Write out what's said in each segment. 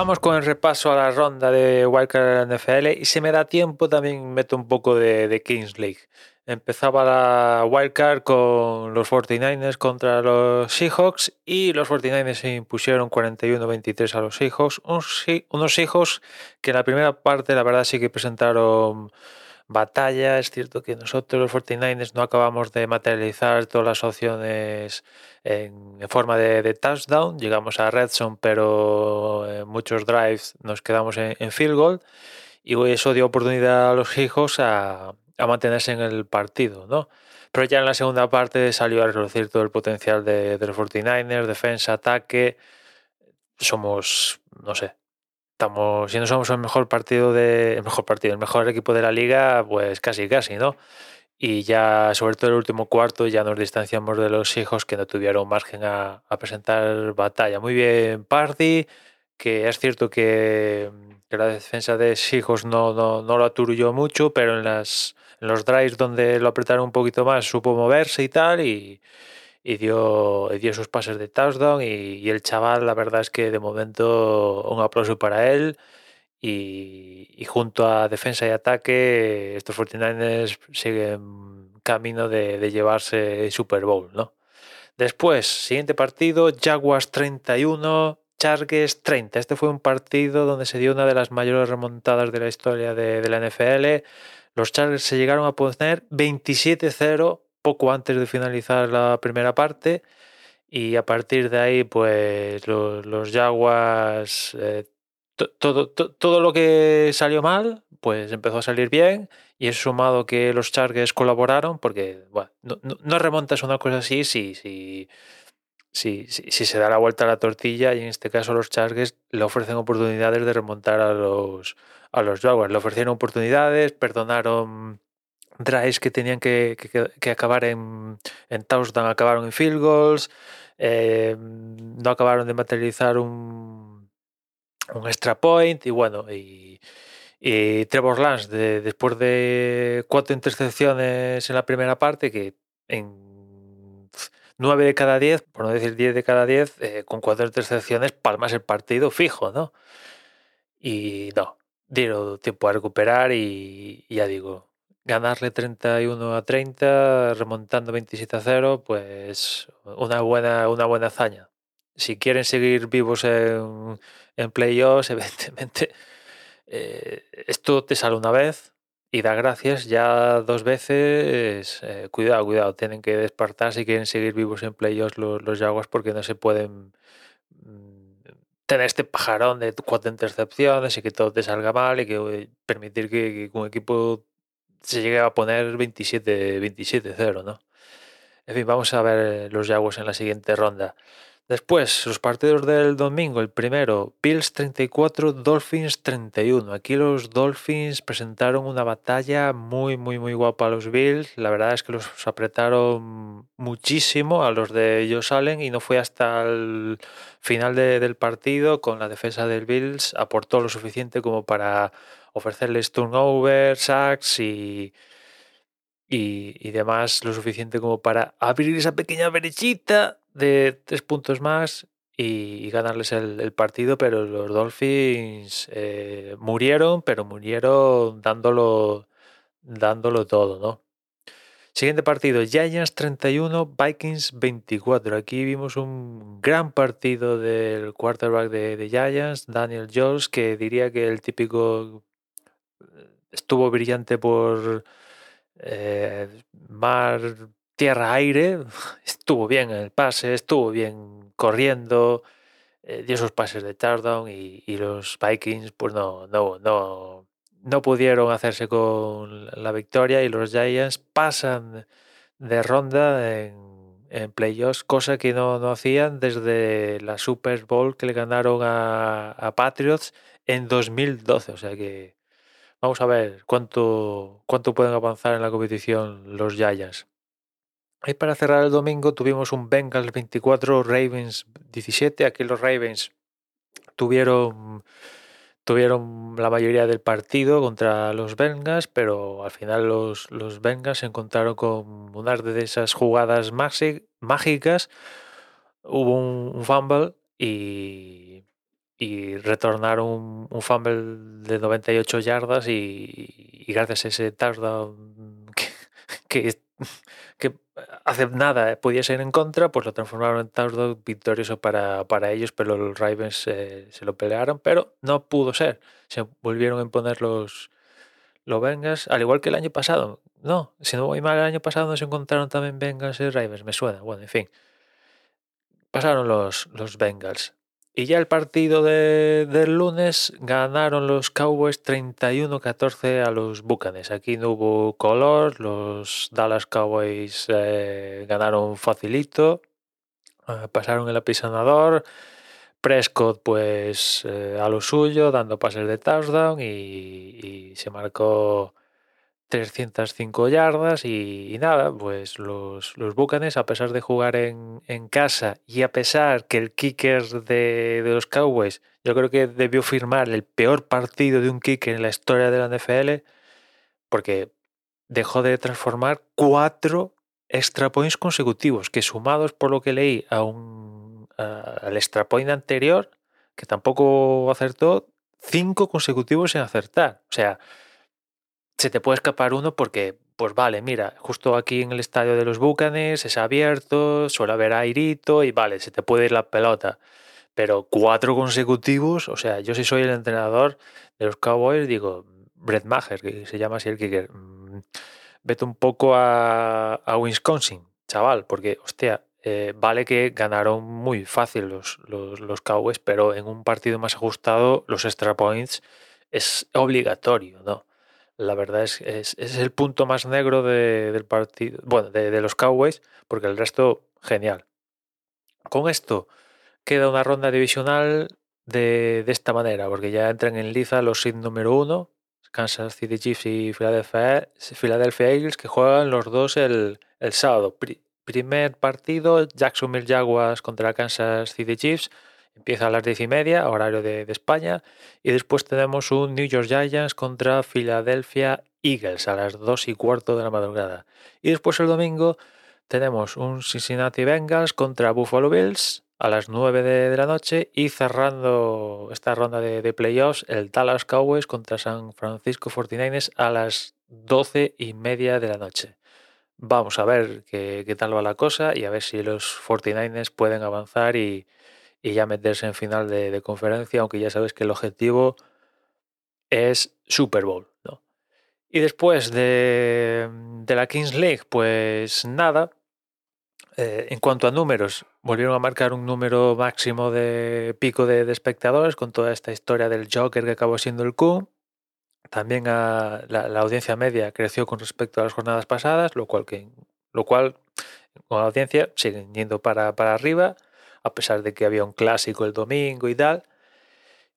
Vamos con el repaso a la ronda de Wildcard NFL y si me da tiempo también meto un poco de, Kings League. Empezaba la Wildcard con los 49ers contra los Seahawks y los 49ers se impusieron 41-23 a los Seahawks. Unos Seahawks que en la primera parte la verdad sí que presentaron batalla. Es cierto que nosotros los 49ers no acabamos de materializar todas las opciones en, forma de, touchdown. Llegamos a red pero en muchos drives nos quedamos en, field goal. Y eso dio oportunidad a los hijos a, mantenerse en el partido, ¿no? Pero ya en la segunda parte salió a reducir todo el potencial de, de los 49ers, defensa, ataque. Somos, no sé, estamos, si no somos el mejor partido de, el mejor partido, el mejor equipo de la liga, pues casi casi, ¿no? Y ya, sobre todo el último cuarto, ya nos distanciamos de los hijos que no tuvieron margen a, presentar batalla. Muy bien, Party, que es cierto que, la defensa de hijos no, no, no lo aturulló mucho, pero en, las, en los drives donde lo apretaron un poquito más supo moverse y tal, y, y dio, dio sus pases de touchdown y, el chaval, la verdad es que de momento un aplauso para él y, junto a defensa y ataque estos 49ers siguen camino de, llevarse Super Bowl, ¿no? Después, siguiente partido, Jaguars 31, Chargers 30. Este fue un partido donde se dio una de las mayores remontadas de la historia de, de la NFL. Los Chargers se llegaron a poner 27-0 poco antes de finalizar la primera parte y a partir de ahí pues los, Jaguars eh, todo, todo lo que salió mal pues empezó a salir bien y es sumado que los Chargers colaboraron porque bueno, no, no, remontas una cosa así si, si, si, si, se da la vuelta a la tortilla y en este caso los Chargers le ofrecen oportunidades de remontar a los, a los Jaguars. Le ofrecieron oportunidades, perdonaron drives que tenían que, acabar en, en touchdown acabaron en field goals, eh, no acabaron de materializar un, un extra point y bueno, y, Trevor Lance después de cuatro intercepciones en la primera parte que en 9 de cada 10, por no decir 10 de cada 10, eh, con cuatro intercepciones palmas el partido fijo, ¿no? Y no, dieron tiempo a recuperar y ya digo, ganarle 31 a 30, remontando 27 a 0, pues una buena, una buena hazaña. Si quieren seguir vivos en, en playoffs, evidentemente, eh, esto te sale una vez y da gracias, ya dos veces, eh, cuidado, cuidado, tienen que despertar si quieren seguir vivos en playoffs los, los Jaguars porque no se pueden mm, tener este pajarón de cuatro intercepciones y que todo te salga mal y que eh, permitir que, que un equipo se llegue a poner 27-0, ¿no? En fin, vamos a ver los Jaguars en la siguiente ronda. Después, los partidos del domingo. El primero, Bills 34, Dolphins 31. Aquí los Dolphins presentaron una batalla muy, muy, muy guapa a los Bills. La verdad es que los apretaron muchísimo a los de Josh Allen y no fue hasta el final del partido con la defensa del Bills aportó lo suficiente como para ofrecerles turnover, sacks y, y, demás lo suficiente como para abrir esa pequeña brechita de tres puntos más y, ganarles el, partido, pero los Dolphins eh, murieron, pero murieron dándolo, dándolo todo, ¿no? Siguiente partido, Giants 31, Vikings 24. Aquí vimos un gran partido del quarterback de, de Giants, Daniel Jones, que diría que el típico estuvo brillante por eh, mar, tierra, aire. Estuvo bien en el pase, estuvo bien corriendo, eh, dio sus pases de touchdown y, los Vikings pues no, no, no, no pudieron hacerse con la victoria y los Giants pasan de ronda en, en playoffs, cosa que no, no, hacían desde la Super Bowl que le ganaron a, a Patriots en 2012. O sea que Vamos a ver cuánto, cuánto pueden avanzar en la competición los Giants. Y para cerrar el domingo tuvimos un Bengals 24, Ravens 17. Aquí los Ravens tuvieron, tuvieron la mayoría del partido contra los Bengals, pero al final los, los Bengals se encontraron con una de esas jugadas mágicas. Hubo un, fumble y, y retornaron un, fumble de 98 yardas y, gracias a ese touchdown que, que, hace nada podía ser en contra, pues lo transformaron en touchdown victorioso para, para ellos, pero los Ravens se lo pelearon, pero no pudo ser. Se volvieron a imponer los, los Bengals, al igual que el año pasado. No, si no voy mal, el año pasado no se encontraron también Bengals y Ravens, me suena. Bueno, en fin. Pasaron los, los Bengals. Y ya el partido de, del lunes ganaron los Cowboys 31-14 a los Bucanes. Aquí no hubo color, los Dallas Cowboys eh, ganaron facilito, eh, pasaron el apisonador. Prescott pues eh, a lo suyo, dando pases de touchdown y se marcó 305 yardas y, nada, pues los, los Bucanes, a pesar de jugar en, casa y a pesar que el kicker de, los Cowboys, yo creo que debió firmar el peor partido de un kicker en la historia de la NFL, porque dejó de transformar cuatro extra points consecutivos, que sumados por lo que leí a un, al extra point anterior, que tampoco acertó, cinco consecutivos en acertar. O sea, se te puede escapar uno porque, pues vale, mira, justo aquí en el estadio de los Bucanes es abierto, suele haber airito y vale, se te puede ir la pelota. Pero cuatro consecutivos, o sea, yo si soy el entrenador de los Cowboys, digo, Brett Maher, que se llama así el kicker, mm, vete un poco a, Wisconsin, chaval, porque, hostia, eh, vale que ganaron muy fácil los, los, los, Cowboys, pero en un partido más ajustado, los extra points es obligatorio, ¿no? La verdad es, es, es el punto más negro del partido, bueno, de, los Cowboys, porque el resto, genial. Con esto queda una ronda divisional de, esta manera, porque ya entran en liza los seed número uno, Kansas City Chiefs y Philadelphia, Eagles, que juegan los dos el, sábado. primer partido, Jacksonville Jaguars contra Kansas City Chiefs Empieza a las diez y media, horario de, España. Y después tenemos un New York Giants contra Philadelphia Eagles a las dos y cuarto de la madrugada. Y después el domingo tenemos un Cincinnati Bengals contra Buffalo Bills a las 9 de, la noche y cerrando esta ronda de, playoffs el Dallas Cowboys contra San Francisco 49ers a las 12 y media de la noche. Vamos a ver qué, qué tal va la cosa y a ver si los 49ers pueden avanzar y, y ya meterse en final de, conferencia, aunque ya sabes que el objetivo es Super Bowl. ¿no? Y después de, la Kings League, pues nada. Eh, en cuanto a números, volvieron a marcar un número máximo de pico de, espectadores con toda esta historia del Joker que acabó siendo el Q. También la, audiencia media creció con respecto a las jornadas pasadas, lo cual, que, lo cual con la audiencia siguen yendo para, para arriba a pesar de que había un clásico el domingo y tal.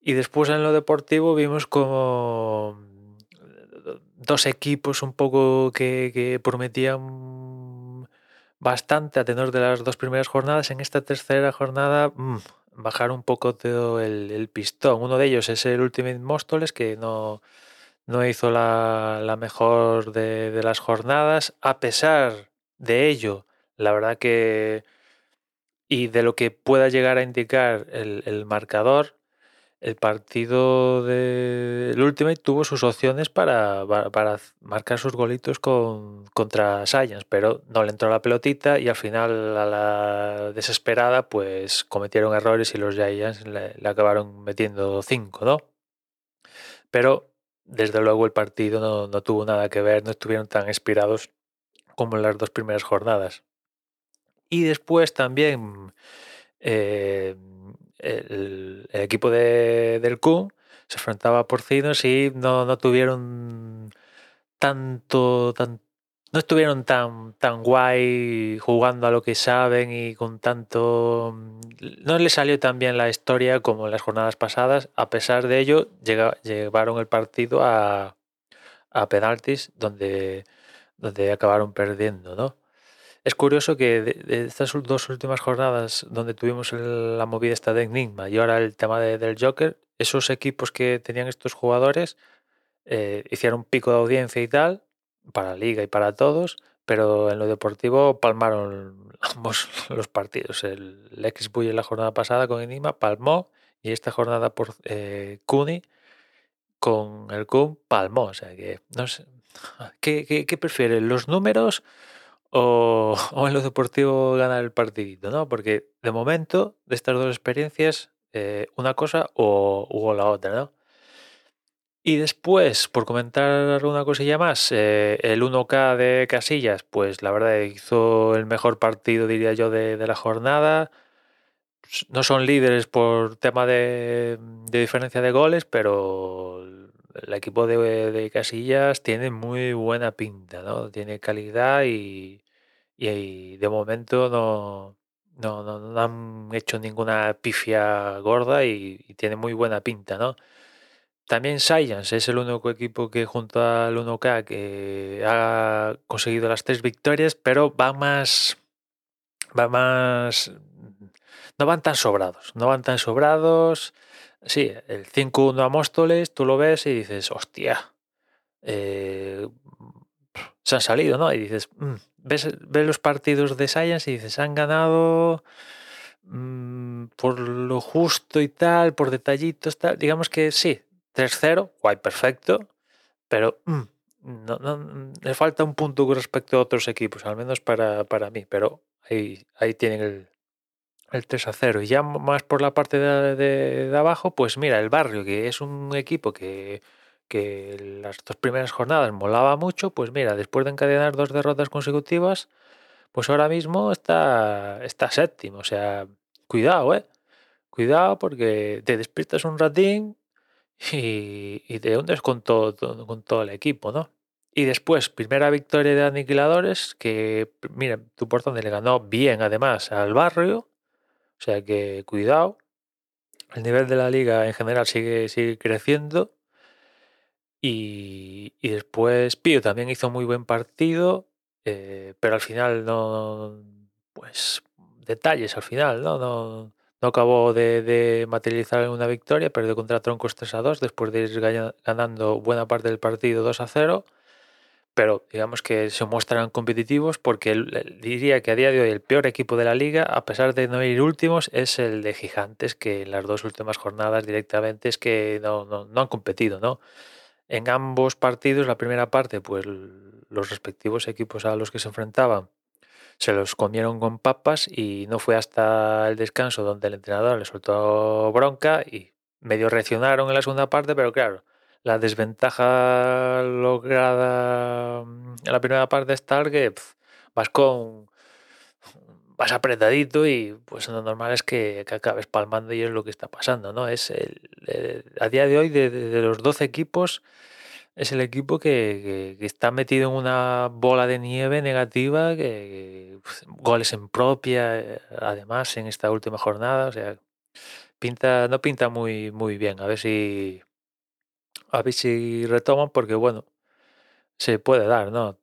Y después en lo deportivo vimos como dos equipos un poco que, prometían bastante a tenor de las dos primeras jornadas. En esta tercera jornada mm, bajar un poco todo el, pistón. Uno de ellos es el Ultimate Móstoles, que no, no hizo la, mejor de, las jornadas. A pesar de ello, la verdad que y de lo que pueda llegar a indicar el, marcador, el partido del Ultimate tuvo sus opciones para, marcar sus golitos con, contra Science, pero no le entró la pelotita y al final a la desesperada pues cometieron errores y los Giants le, acabaron metiendo cinco, ¿no? Pero desde luego el partido no, no tuvo nada que ver, no estuvieron tan inspirados como en las dos primeras jornadas. Y después también eh, el, equipo de, del Q se enfrentaba a Porcinos y no, no tuvieron tanto, no estuvieron tan, tan guay jugando a lo que saben y con tanto... No les salió tan bien la historia como en las jornadas pasadas. A pesar de ello, llevaron el partido a, a penaltis donde, donde acabaron perdiendo, ¿no? Es curioso que de, estas dos últimas jornadas donde tuvimos la movida esta de Enigma y ahora el tema del Joker, esos equipos que tenían estos jugadores eh, hicieron pico de audiencia y tal, para la liga y para todos, pero en lo deportivo palmaron ambos los partidos. El, X Bull en la jornada pasada con Enigma palmó y esta jornada por eh, con el Kun palmó. O sea que, no sé, ¿qué, prefieres, los números o, en lo deportivo ganar el partidito? ¿no? Porque de momento, de estas dos experiencias, eh, una cosa o, o la otra, ¿no? Y después, por comentar alguna cosilla más, eh, el 1K de Casillas, pues la verdad hizo el mejor partido, diría yo, de, la jornada. No son líderes por tema de, diferencia de goles, pero el equipo de, Casillas tiene muy buena pinta, ¿no? Tiene calidad y, de momento no, no, han hecho ninguna pifia gorda y, y tiene muy buena pinta, ¿no? También Science es el único equipo que junto al 1K que ha conseguido las tres victorias, pero va más. Va más. No van tan sobrados. No van tan sobrados. Sí, el 5-1 a Móstoles, tú lo ves y dices, hostia. Eh, se han salido, ¿no? Y dices, mm", ves, los partidos de Science y dices, han ganado mm, por lo justo y tal, por detallitos, tal. Digamos que sí, 3-0, guay, perfecto, pero mm, no, no, le falta un punto con respecto a otros equipos, al menos para, para mí, pero ahí, ahí tienen el, el 3 0. Y ya más por la parte de, de, abajo, pues mira, el barrio, que es un equipo que, que las dos primeras jornadas molaba mucho, pues mira, después de encadenar dos derrotas consecutivas, pues ahora mismo está, está séptimo. O sea, cuidado, ¿eh? Cuidado porque te despiertas un ratín y, y te hundes con todo, con todo el equipo, ¿no? Y después, primera victoria de Aniquiladores, que, mira, tu por donde le ganó bien además al barrio, o sea que cuidado. El nivel de la liga en general sigue, sigue creciendo. Y, y después Pío también hizo muy buen partido, eh, pero al final no, pues detalles al final, ¿no? no no acabó de, materializar una victoria, perdió contra Troncos 3 a 2 después de ir ganando buena parte del partido 2 a 0. Pero digamos que se muestran competitivos porque diría que a día de hoy el peor equipo de la liga, a pesar de no ir últimos, es el de Gigantes, que en las dos últimas jornadas directamente es que no, no han competido, ¿no? En ambos partidos, la primera parte, pues los respectivos equipos a los que se enfrentaban se los comieron con papas y no fue hasta el descanso donde el entrenador le soltó bronca y medio reaccionaron en la segunda parte, pero claro, la desventaja lograda en la primera parte es tal que vas con vas apretadito y pues lo normal es que, acabes palmando y es lo que está pasando, ¿no? Es el, a día de hoy de, de los 12 equipos es el equipo que, está metido en una bola de nieve negativa, que, goles en propia, además en esta última jornada, o sea, pinta, no pinta muy, muy bien. A ver si, a ver si retoman, porque bueno, se puede dar, ¿no?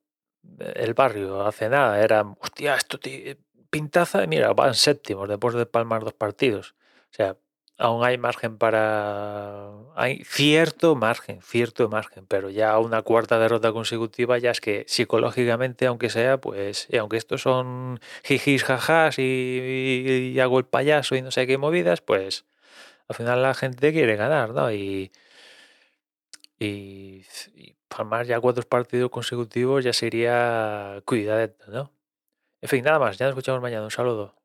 El barrio hace nada, era, hostia, esto pintaza, mira, van séptimos después de palmar dos partidos. O sea, aún hay margen para... Hay cierto margen, cierto margen, pero ya una cuarta derrota consecutiva ya es que psicológicamente, aunque sea, pues, y aunque estos son jijis, jajas y, hago el payaso y no sé qué movidas, pues al final la gente quiere ganar, ¿no? Y, y, palmar ya cuatro partidos consecutivos ya sería cuidadito, ¿no? En fin, nada más, ya nos escuchamos mañana, un saludo.